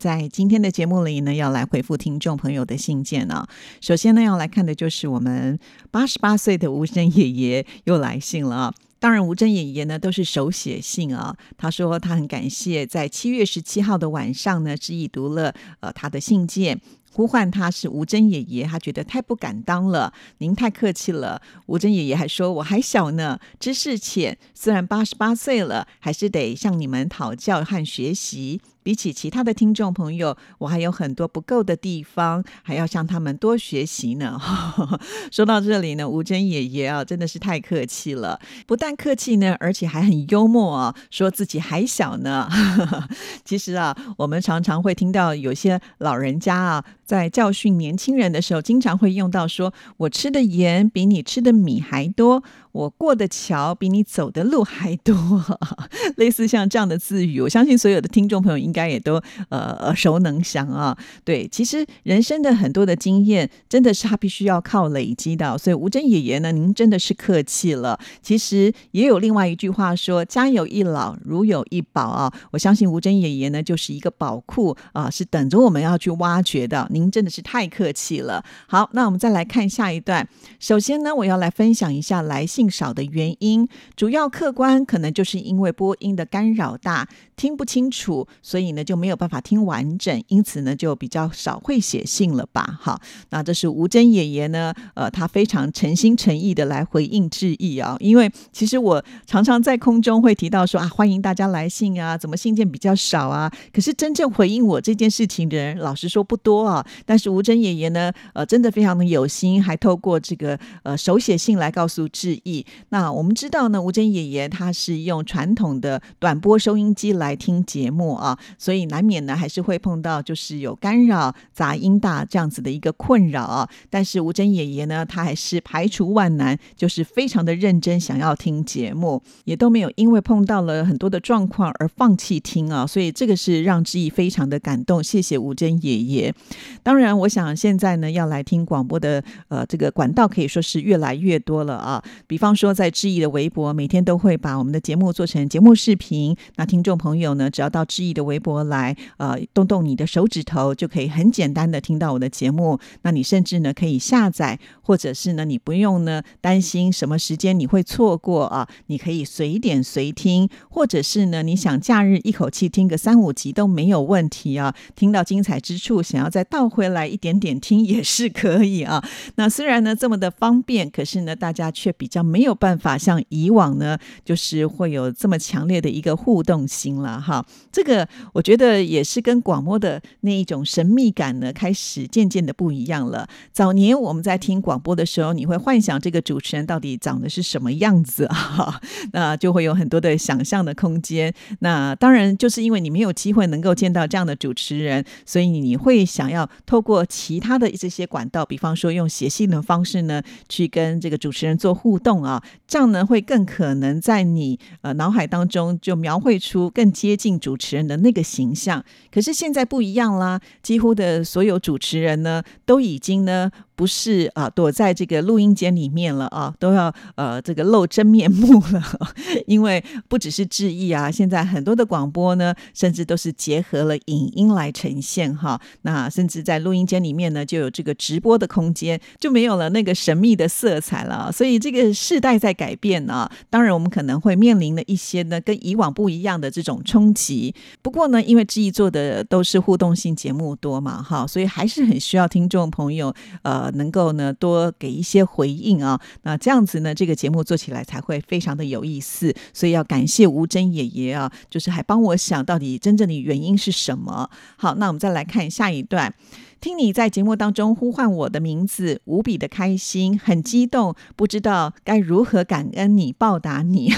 在今天的节目里呢，要来回复听众朋友的信件呢。首先呢，要来看的就是我们八十八岁的吴声爷爷又来信了啊。当然，吴珍爷爷呢都是手写信啊。他说他很感谢在七月十七号的晚上呢，志毅读了呃他的信件。呼唤他是吴珍爷爷，他觉得太不敢当了。您太客气了。吴珍爷爷还说我还小呢，知识浅，虽然八十八岁了，还是得向你们讨教和学习。比起其他的听众朋友，我还有很多不够的地方，还要向他们多学习呢。说到这里呢，吴珍爷爷啊，真的是太客气了。不但客气呢，而且还很幽默啊，说自己还小呢。其实啊，我们常常会听到有些老人家啊。在教训年轻人的时候，经常会用到说：“我吃的盐比你吃的米还多，我过的桥比你走的路还多。”类似像这样的字语，我相信所有的听众朋友应该也都呃耳熟能详啊。对，其实人生的很多的经验，真的是他必须要靠累积的。所以吴珍爷爷呢，您真的是客气了。其实也有另外一句话说：“家有一老，如有一宝啊。”我相信吴珍爷爷呢，就是一个宝库啊，是等着我们要去挖掘的。您真的是太客气了。好，那我们再来看下一段。首先呢，我要来分享一下来信少的原因，主要客观可能就是因为播音的干扰大，听不清楚，所以呢就没有办法听完整，因此呢就比较少会写信了吧。好，那这是吴珍爷爷呢，呃，他非常诚心诚意的来回应致意啊。因为其实我常常在空中会提到说啊，欢迎大家来信啊，怎么信件比较少啊？可是真正回应我这件事情的人，老实说不多啊。但是吴珍爷爷呢，呃，真的非常的有心，还透过这个呃手写信来告诉致意。那我们知道呢，吴珍爷爷他是用传统的短波收音机来听节目啊，所以难免呢还是会碰到就是有干扰、杂音大这样子的一个困扰啊。但是吴珍爷爷呢，他还是排除万难，就是非常的认真想要听节目，也都没有因为碰到了很多的状况而放弃听啊。所以这个是让志毅非常的感动，谢谢吴珍爷爷。当然，我想现在呢，要来听广播的呃，这个管道可以说是越来越多了啊。比方说，在志毅的微博，每天都会把我们的节目做成节目视频。那听众朋友呢，只要到志毅的微博来，呃，动动你的手指头，就可以很简单的听到我的节目。那你甚至呢，可以下载，或者是呢，你不用呢担心什么时间你会错过啊，你可以随点随听，或者是呢，你想假日一口气听个三五集都没有问题啊。听到精彩之处，想要再倒。回来一点点听也是可以啊。那虽然呢这么的方便，可是呢大家却比较没有办法像以往呢，就是会有这么强烈的一个互动心了哈。这个我觉得也是跟广播的那一种神秘感呢，开始渐渐的不一样了。早年我们在听广播的时候，你会幻想这个主持人到底长得是什么样子啊？那就会有很多的想象的空间。那当然就是因为你没有机会能够见到这样的主持人，所以你会想要。透过其他的这些管道，比方说用写信的方式呢，去跟这个主持人做互动啊，这样呢会更可能在你呃脑海当中就描绘出更接近主持人的那个形象。可是现在不一样啦，几乎的所有主持人呢都已经呢。不是啊，躲在这个录音间里面了啊，都要呃这个露真面目了。因为不只是志意啊，现在很多的广播呢，甚至都是结合了影音来呈现哈。那甚至在录音间里面呢，就有这个直播的空间，就没有了那个神秘的色彩了。所以这个世代在改变啊，当然我们可能会面临了一些呢跟以往不一样的这种冲击。不过呢，因为志意做的都是互动性节目多嘛哈，所以还是很需要听众朋友呃。能够呢多给一些回应啊，那这样子呢，这个节目做起来才会非常的有意思。所以要感谢吴珍爷爷啊，就是还帮我想到底真正的原因是什么。好，那我们再来看下一段，听你在节目当中呼唤我的名字，无比的开心，很激动，不知道该如何感恩你，报答你。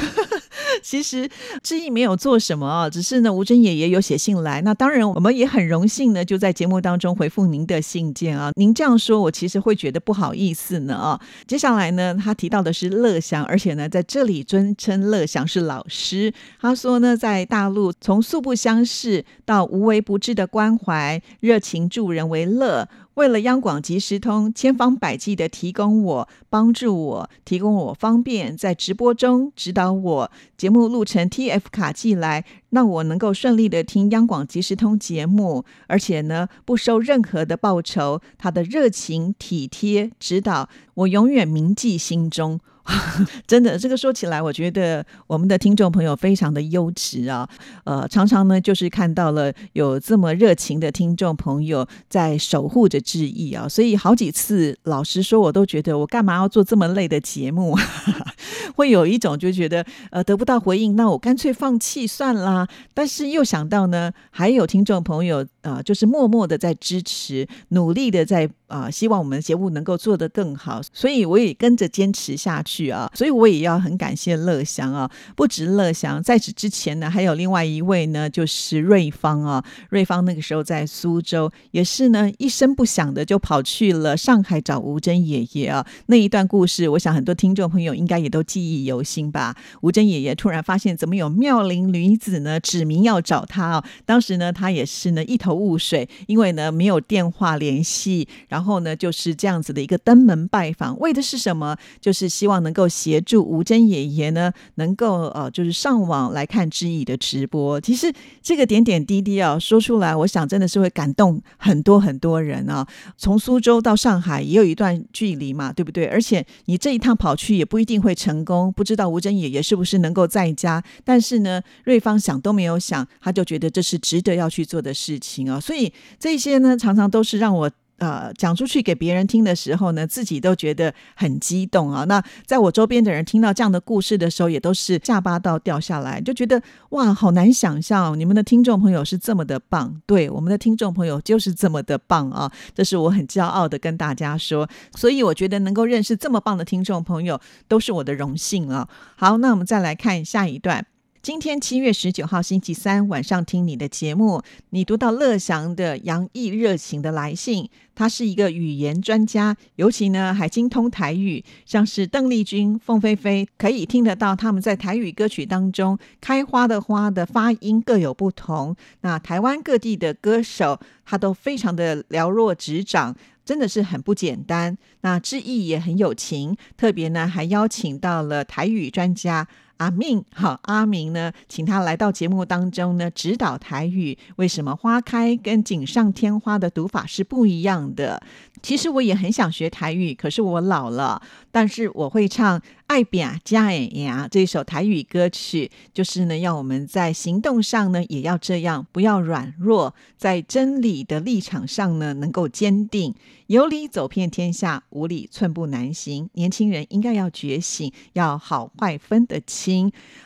其实志毅没有做什么啊，只是呢，吴尊爷爷有写信来。那当然，我们也很荣幸呢，就在节目当中回复您的信件啊。您这样说，我其实会觉得不好意思呢啊。接下来呢，他提到的是乐祥，而且呢，在这里尊称乐祥是老师。他说呢，在大陆从素不相识到无微不至的关怀、热情助人为乐。为了央广即时通，千方百计的提供我帮助我，提供我方便，在直播中指导我，节目录成 TF 卡寄来，让我能够顺利的听央广即时通节目，而且呢不收任何的报酬。他的热情、体贴、指导，我永远铭记心中。真的，这个说起来，我觉得我们的听众朋友非常的优质啊。呃，常常呢，就是看到了有这么热情的听众朋友在守护着致意啊。所以好几次，老实说，我都觉得我干嘛要做这么累的节目啊？会有一种就觉得呃得不到回应，那我干脆放弃算啦。但是又想到呢，还有听众朋友呃，就是默默的在支持，努力的在啊，希望我们的节目能够做得更好，所以我也跟着坚持下去啊。所以我也要很感谢乐祥啊，不止乐祥，在此之前呢，还有另外一位呢，就是瑞芳啊。瑞芳那个时候在苏州，也是呢一声不响的就跑去了上海找吴珍爷爷啊。那一段故事，我想很多听众朋友应该也都记忆犹新吧。吴珍爷爷突然发现，怎么有妙龄女子呢指名要找他啊？当时呢，他也是呢一头雾水，因为呢没有电话联系，然后呢就是这样子的一个登门拜访，为的是什么？就是希望能够协助吴珍爷爷呢，能够呃就是上网来看知意的直播。其实这个点点滴滴啊，说出来，我想真的是会感动很多很多人啊。从苏州到上海也有一段距离嘛，对不对？而且你这一趟跑去也不一定会成功，不知道吴珍爷爷是不是能够在家。但是呢，瑞芳想都没有想，他就觉得这是值得要去做的事情啊。所以这些呢，常常都是让我呃讲出去给别人听的时候呢，自己都觉得很激动啊。那在我周边的人听到这样的故事的时候，也都是下巴到掉下来，就觉得哇，好难想象你们的听众朋友是这么的棒。对，我们的听众朋友就是这么的棒啊，这是我很骄傲的跟大家说。所以我觉得能够认识这么棒的听众朋友，都是我的荣幸啊。好，那我们再来看下一段。今天七月十九号星期三晚上听你的节目，你读到乐祥的洋溢热情的来信。他是一个语言专家，尤其呢还精通台语，像是邓丽君、凤飞飞，可以听得到他们在台语歌曲当中开花的花的发音各有不同。那台湾各地的歌手，他都非常的了若指掌，真的是很不简单。那致意也很有情，特别呢还邀请到了台语专家。阿明，好，阿明呢，请他来到节目当中呢，指导台语。为什么花开跟锦上添花的读法是不一样的？其实我也很想学台语，可是我老了。但是我会唱《爱比亚加尔呀》这首台语歌曲，就是呢，要我们在行动上呢也要这样，不要软弱，在真理的立场上呢能够坚定。有理走遍天下，无理寸步难行。年轻人应该要觉醒，要好坏分得清。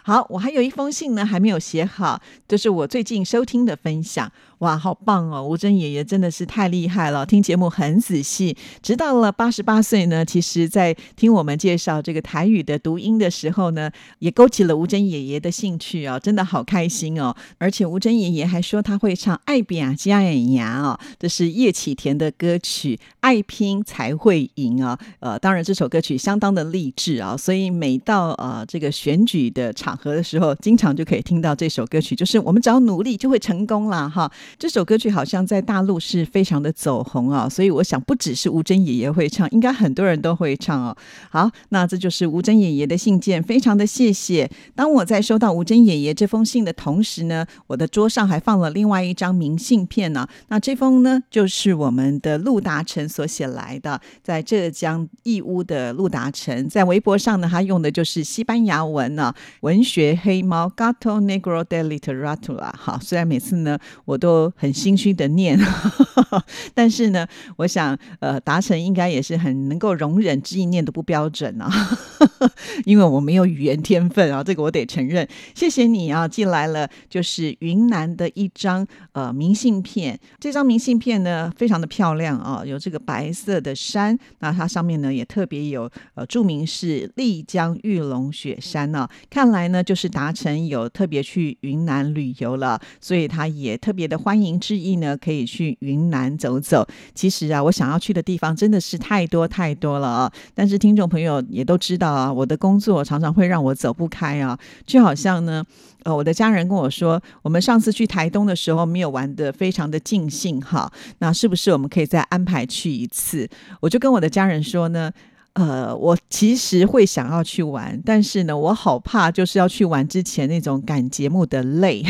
好，我还有一封信呢，还没有写好，这是我最近收听的分享。哇，好棒哦！吴珍爷爷真的是太厉害了，听节目很仔细。直到了八十八岁呢，其实在听我们介绍这个台语的读音的时候呢，也勾起了吴珍爷爷的兴趣哦，真的好开心哦！而且吴珍爷爷还说他会唱《爱比亚加眼牙》哦，这是叶启田的歌曲，爱拼才会赢啊！呃，当然这首歌曲相当的励志啊，所以每到呃这个选举的场合的时候，经常就可以听到这首歌曲，就是我们只要努力就会成功啦，哈！这首歌曲好像在大陆是非常的走红啊，所以我想不只是吴珍爷爷会唱，应该很多人都会唱哦。好，那这就是吴珍爷爷的信件，非常的谢谢。当我在收到吴珍爷爷这封信的同时呢，我的桌上还放了另外一张明信片呢。那这封呢，就是我们的陆达成所写来的，在浙江义乌的陆达成，在微博上呢，他用的就是西班牙文呢，文学黑猫 Gato Negro de Literatura。好，虽然每次呢，我都都很心虚的念，但是呢，我想呃，达成应该也是很能够容忍知意念的不标准啊，因为我没有语言天分啊，这个我得承认。谢谢你啊，寄来了就是云南的一张呃明信片，这张明信片呢非常的漂亮啊，有这个白色的山，那它上面呢也特别有呃注明是丽江玉龙雪山呢，看来呢就是达成有特别去云南旅游了，所以他也特别的欢迎之意呢可以去云南走走。其实啊，我想要去的地方真的是太多太多了啊，但是听众朋友也都知道啊，我的工作常常会让我走不开啊，就好像呢。呃，我的家人跟我说，我们上次去台东的时候没有玩的非常的尽兴哈，那是不是我们可以再安排去一次？我就跟我的家人说呢。呃，我其实会想要去玩，但是呢，我好怕就是要去玩之前那种赶节目的累。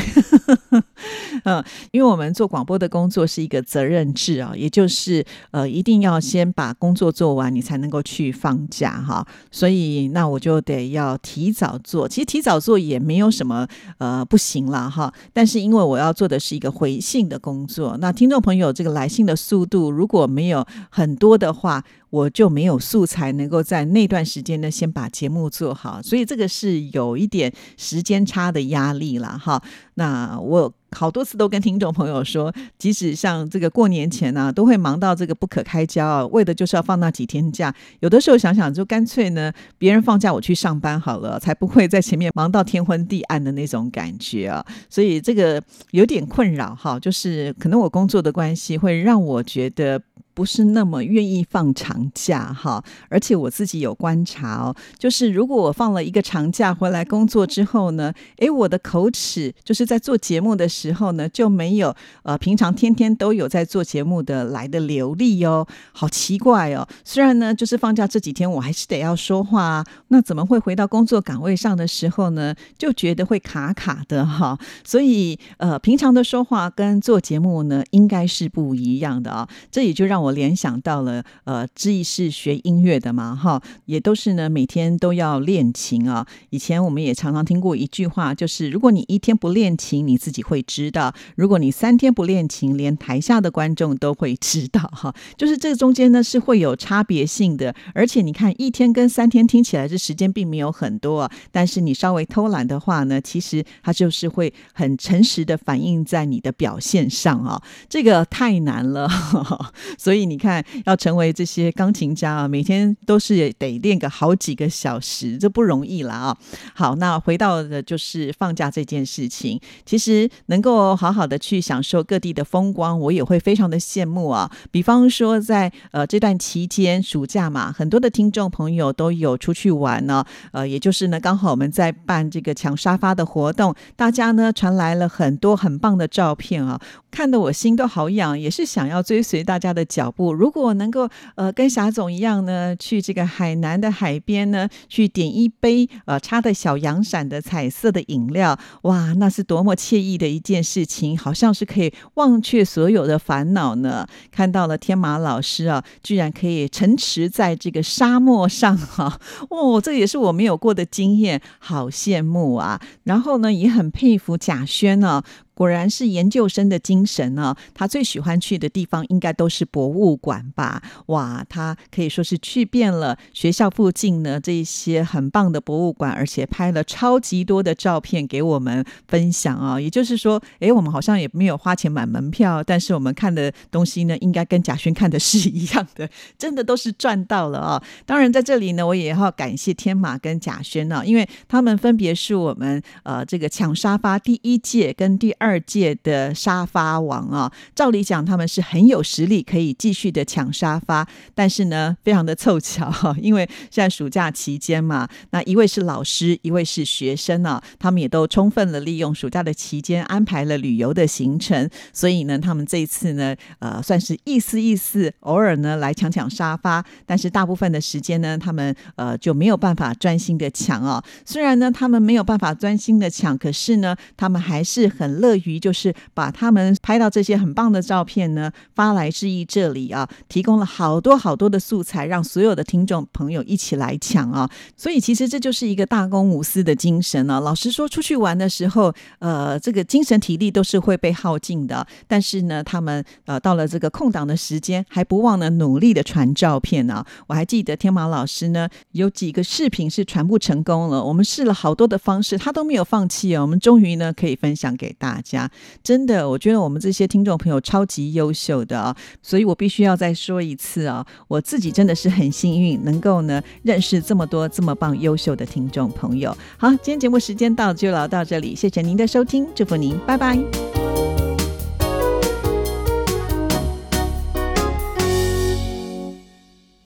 嗯，因为我们做广播的工作是一个责任制啊，也就是呃，一定要先把工作做完，你才能够去放假哈。所以那我就得要提早做，其实提早做也没有什么呃不行了哈。但是因为我要做的是一个回信的工作，那听众朋友这个来信的速度如果没有很多的话。我就没有素材能够在那段时间呢，先把节目做好，所以这个是有一点时间差的压力了哈。那我好多次都跟听众朋友说，即使像这个过年前呢，都会忙到这个不可开交，为的就是要放那几天假。有的时候想想，就干脆呢，别人放假我去上班好了，才不会在前面忙到天昏地暗的那种感觉啊。所以这个有点困扰哈，就是可能我工作的关系会让我觉得。不是那么愿意放长假哈，而且我自己有观察哦，就是如果我放了一个长假回来工作之后呢，诶，我的口齿就是在做节目的时候呢就没有呃平常天天都有在做节目的来的流利哦，好奇怪哦。虽然呢就是放假这几天我还是得要说话，那怎么会回到工作岗位上的时候呢就觉得会卡卡的哈？所以呃平常的说话跟做节目呢应该是不一样的啊，这也就让我。我联想到了，呃，志毅是学音乐的嘛，哈，也都是呢，每天都要练琴啊。以前我们也常常听过一句话，就是如果你一天不练琴，你自己会知道；如果你三天不练琴，连台下的观众都会知道，哈。就是这中间呢是会有差别性的。而且你看，一天跟三天听起来这时间并没有很多，啊，但是你稍微偷懒的话呢，其实它就是会很诚实的反映在你的表现上啊。这个太难了，所以所以你看，要成为这些钢琴家啊，每天都是得练个好几个小时，这不容易了啊。好，那回到的就是放假这件事情，其实能够好好的去享受各地的风光，我也会非常的羡慕啊。比方说，在呃这段期间，暑假嘛，很多的听众朋友都有出去玩呢。呃，也就是呢，刚好我们在办这个抢沙发的活动，大家呢传来了很多很棒的照片啊，看得我心都好痒，也是想要追随大家的脚。脚步，如果能够呃跟霞总一样呢，去这个海南的海边呢，去点一杯呃插的小阳伞的彩色的饮料，哇，那是多么惬意的一件事情，好像是可以忘却所有的烦恼呢。看到了天马老师啊，居然可以沉池在这个沙漠上哈，哦，这也是我没有过的经验，好羡慕啊。然后呢，也很佩服贾轩呢。果然是研究生的精神呢。他最喜欢去的地方应该都是博物馆吧？哇，他可以说是去遍了学校附近呢这些很棒的博物馆，而且拍了超级多的照片给我们分享啊。也就是说，哎，我们好像也没有花钱买门票，但是我们看的东西呢，应该跟贾轩看的是一样的，真的都是赚到了啊！当然，在这里呢，我也要感谢天马跟贾轩啊，因为他们分别是我们呃这个抢沙发第一届跟第二。二届的沙发王啊，照理讲他们是很有实力，可以继续的抢沙发。但是呢，非常的凑巧，因为现在暑假期间嘛，那一位是老师，一位是学生啊，他们也都充分的利用暑假的期间安排了旅游的行程。所以呢，他们这一次呢，呃，算是意思意思，偶尔呢来抢抢沙发。但是大部分的时间呢，他们呃就没有办法专心的抢啊。虽然呢，他们没有办法专心的抢，可是呢，他们还是很乐。于就是把他们拍到这些很棒的照片呢发来致意这里啊，提供了好多好多的素材，让所有的听众朋友一起来抢啊。所以其实这就是一个大公无私的精神啊。老实说，出去玩的时候，呃，这个精神体力都是会被耗尽的，但是呢，他们呃到了这个空档的时间，还不忘呢努力的传照片呢。我还记得天马老师呢有几个视频是传不成功了，我们试了好多的方式，他都没有放弃哦。我们终于呢可以分享给大家家，真的，我觉得我们这些听众朋友超级优秀的啊，所以我必须要再说一次啊，我自己真的是很幸运，能够呢认识这么多这么棒优秀的听众朋友。好，今天节目时间到就聊到这里，谢谢您的收听，祝福您，拜拜。